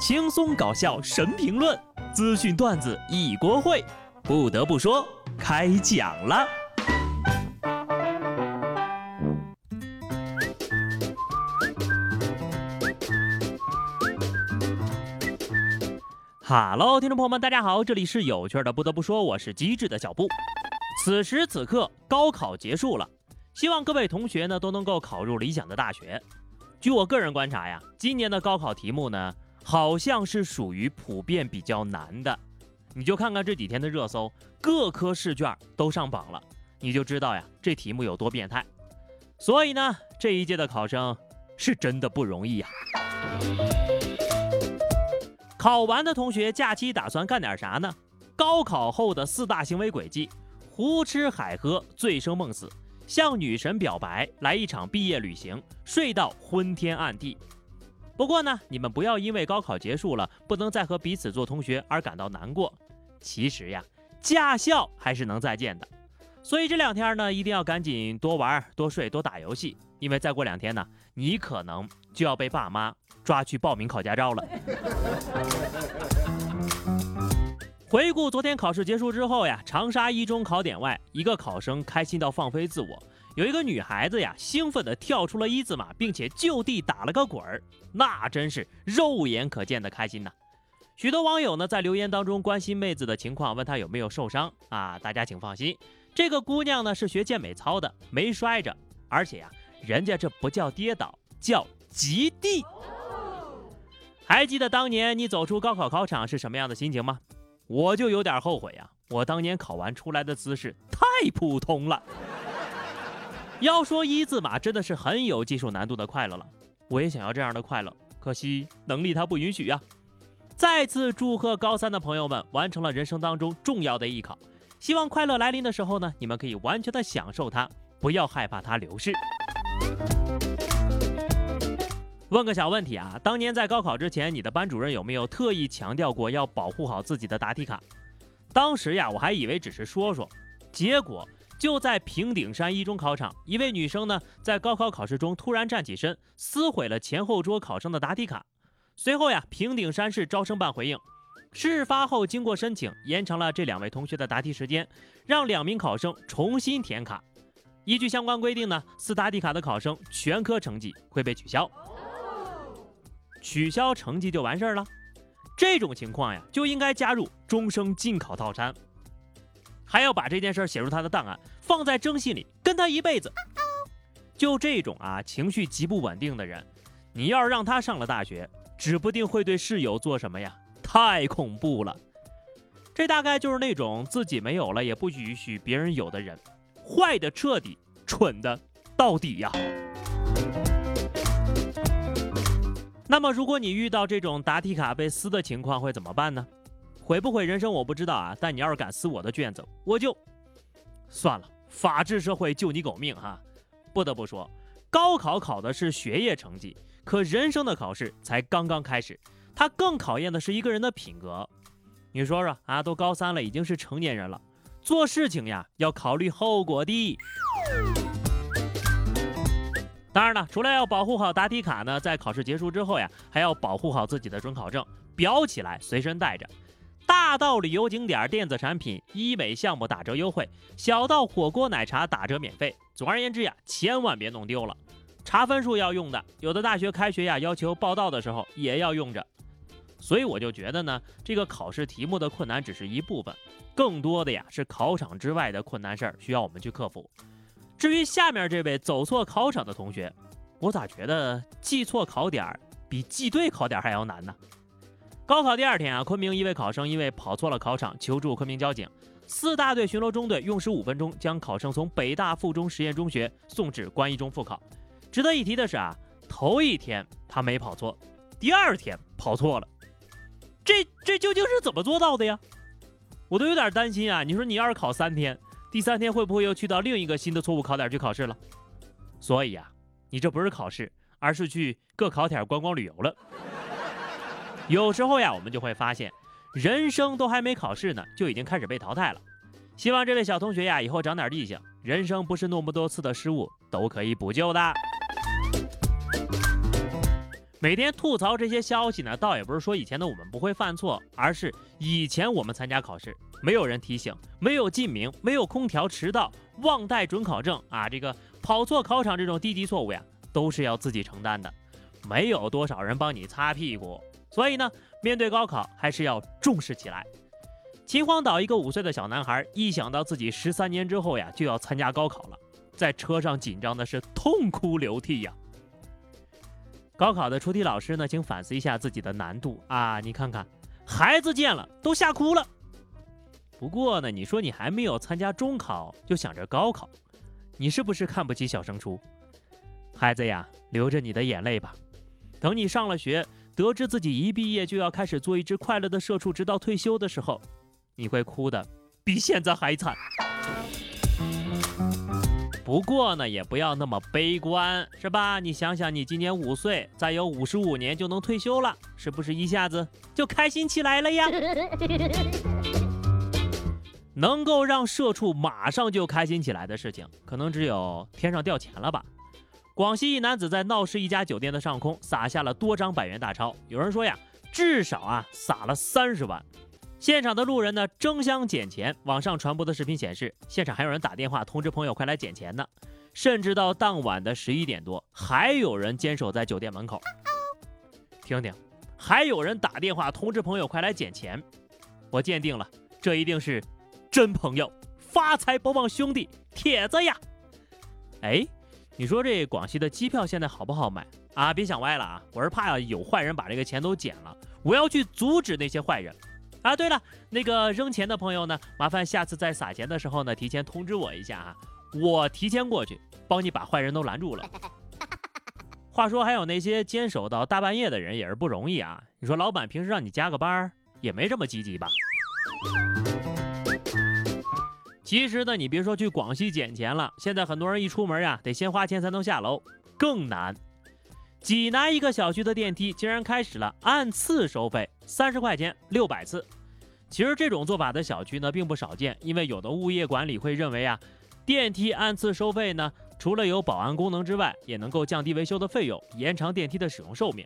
轻松搞笑神评论，资讯段子一锅烩。不得不说，开讲了。哈喽，听众朋友们，大家好，这里是有趣的。不得不说，我是机智的小布。此时此刻，高考结束了，希望各位同学呢都能够考入理想的大学。据我个人观察呀，今年的高考题目呢，好像是属于普遍比较难的。你就看看这几天的热搜，各科试卷都上榜了，你就知道呀，这题目有多变态。所以呢，这一届的考生是真的不容易呀。考完的同学假期打算干点啥呢？高考后的四大行为轨迹：胡吃海喝、醉生梦死、向女神表白、来一场毕业旅行、睡到昏天暗地。不过呢，你们不要因为高考结束了，不能再和彼此做同学而感到难过。其实呀，驾校还是能再见的。所以这两天呢，一定要赶紧多玩、多睡、多打游戏，因为再过两天呢，你可能就要被爸妈。抓去报名考驾照了。回顾昨天考试结束之后呀，长沙一中考点外，一个考生开心到放飞自我，有一个女孩子呀，兴奋地跳出了一字马，并且就地打了个滚儿，那真是肉眼可见的开心呐。许多网友呢在留言当中关心妹子的情况，问她有没有受伤啊？大家请放心，这个姑娘呢是学健美操的，没摔着，而且呀，人家这不叫跌倒，叫极地。还记得当年你走出高考考场是什么样的心情吗？我就有点后悔呀，我当年考完出来的姿势太普通了。要说一字马真的是很有技术难度的快乐了，我也想要这样的快乐，可惜能力它不允许呀。再次祝贺高三的朋友们完成了人生当中重要的艺考，希望快乐来临的时候呢，你们可以完全的享受它，不要害怕它流逝。问个小问题啊，当年在高考之前，你的班主任有没有特意强调过要保护好自己的答题卡？当时呀，我还以为只是说说，结果就在平顶山一中考场，一位女生呢，在高考考试中突然站起身，撕毁了前后桌考生的答题卡。随后呀，平顶山市招生办回应，事发后经过申请，延长了这两位同学的答题时间，让两名考生重新填卡。依据相关规定呢，撕答题卡的考生全科成绩会被取消。取消成绩就完事儿了，这种情况呀就应该加入终生禁考套餐，还要把这件事写入他的档案，放在征信里跟他一辈子。就这种啊情绪极不稳定的人，你要是让他上了大学，指不定会对室友做什么呀，太恐怖了。这大概就是那种自己没有了也不允许别人有的人，坏的彻底，蠢的到底呀。那么，如果你遇到这种答题卡被撕的情况，会怎么办呢？毁不毁人生我不知道啊，但你要是敢撕我的卷子，我就算了。法治社会救你狗命哈！不得不说，高考考的是学业成绩，可人生的考试才刚刚开始，它更考验的是一个人的品格。你说说啊，都高三了，已经是成年人了，做事情呀要考虑后果的。当然了，除了要保护好答题卡呢，在考试结束之后呀，还要保护好自己的准考证，裱起来随身带着。大到旅游景点、电子产品、医美项目打折优惠，小到火锅奶茶打折免费。总而言之呀，千万别弄丢了。查分数要用的，有的大学开学呀要求报到的时候也要用着。所以我就觉得呢，这个考试题目的困难只是一部分，更多的呀是考场之外的困难事儿需要我们去克服。至于下面这位走错考场的同学，我咋觉得记错考点比记对考点还要难呢？高考第二天啊，昆明一位考生因为跑错了考场，求助昆明交警。四大队巡逻中队用时五分钟将考生从北大附中实验中学送至关一中复考。值得一提的是啊，头一天他没跑错，第二天跑错了。这这究竟是怎么做到的呀？我都有点担心啊！你说你要是考三天？第三天会不会又去到另一个新的错误考点去考试了？所以啊，你这不是考试，而是去各考点观光旅游了。有时候呀，我们就会发现，人生都还没考试呢，就已经开始被淘汰了。希望这位小同学呀，以后长点记性，人生不是那么多次的失误都可以补救的。每天吐槽这些消息呢，倒也不是说以前的我们不会犯错，而是以前我们参加考试，没有人提醒，没有记名，没有空调，迟到，忘带准考证啊，这个跑错考场这种低级错误呀，都是要自己承担的，没有多少人帮你擦屁股。所以呢，面对高考还是要重视起来。秦皇岛一个五岁的小男孩，一想到自己十三年之后呀就要参加高考了，在车上紧张的是痛哭流涕呀。高考的出题老师呢，请反思一下自己的难度啊！你看看，孩子见了都吓哭了。不过呢，你说你还没有参加中考就想着高考，你是不是看不起小升初？孩子呀，流着你的眼泪吧。等你上了学，得知自己一毕业就要开始做一只快乐的社畜，直到退休的时候，你会哭的比现在还惨。不过呢，也不要那么悲观，是吧？你想想，你今年五岁，再有五十五年就能退休了，是不是一下子就开心起来了呀？能够让社畜马上就开心起来的事情，可能只有天上掉钱了吧？广西一男子在闹市一家酒店的上空撒下了多张百元大钞，有人说呀，至少啊撒了三十万。现场的路人呢争相捡钱，网上传播的视频显示，现场还有人打电话通知朋友快来捡钱呢，甚至到当晚的十一点多，还有人坚守在酒店门口。听听，还有人打电话通知朋友快来捡钱，我鉴定了，这一定是真朋友，发财不忘兄弟，铁子呀！哎，你说这广西的机票现在好不好买啊？别想歪了啊，我是怕有坏人把这个钱都捡了，我要去阻止那些坏人。啊，对了，那个扔钱的朋友呢，麻烦下次在撒钱的时候呢，提前通知我一下啊，我提前过去帮你把坏人都拦住了。话说，还有那些坚守到大半夜的人也是不容易啊。你说老板平时让你加个班也没这么积极吧？其实呢，你别说去广西捡钱了，现在很多人一出门呀，得先花钱才能下楼，更难。济南一个小区的电梯竟然开始了按次收费，三十块钱六百次。其实这种做法的小区呢并不少见，因为有的物业管理会认为啊，电梯按次收费呢，除了有保安功能之外，也能够降低维修的费用，延长电梯的使用寿命。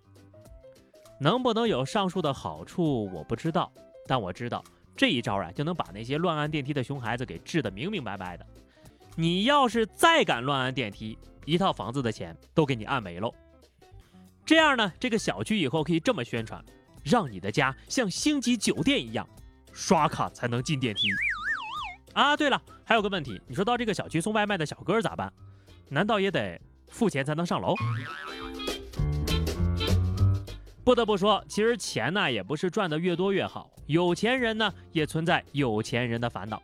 能不能有上述的好处我不知道，但我知道这一招啊就能把那些乱按电梯的熊孩子给治得明明白白的。你要是再敢乱按电梯，一套房子的钱都给你按没喽。这样呢，这个小区以后可以这么宣传，让你的家像星级酒店一样，刷卡才能进电梯。啊，对了，还有个问题，你说到这个小区送外卖的小哥咋办？难道也得付钱才能上楼？不得不说，其实钱呢也不是赚的越多越好，有钱人呢也存在有钱人的烦恼。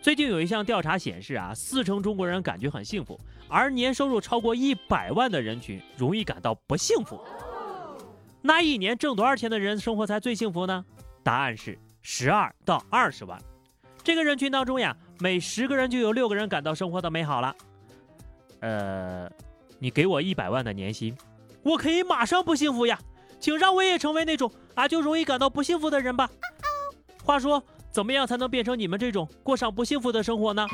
最近有一项调查显示啊，四成中国人感觉很幸福，而年收入超过一百万的人群容易感到不幸福。那一年挣多少钱的人生活才最幸福呢？答案是十二到二十万。这个人群当中呀，每十个人就有六个人感到生活的美好了。呃，你给我一百万的年薪，我可以马上不幸福呀，请让我也成为那种啊就容易感到不幸福的人吧。话说。怎么样才能变成你们这种过上不幸福的生活呢？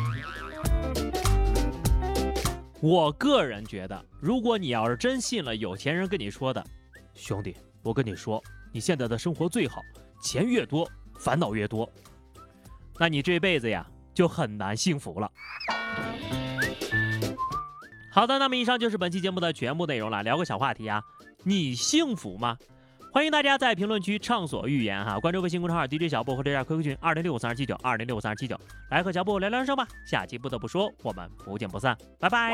我个人觉得，如果你要是真信了有钱人跟你说的，兄弟，我跟你说，你现在的生活最好，钱越多烦恼越多，那你这辈子呀就很难幸福了。好的，那么以上就是本期节目的全部内容了。聊个小话题啊，你幸福吗？欢迎大家在评论区畅所欲言哈，关注微信公众号 DJ 小布或者加 QQ 群二零六五三二七九二零六五三二七九，来和小布聊聊人生吧。下期不得不说，我们不见不散，拜拜。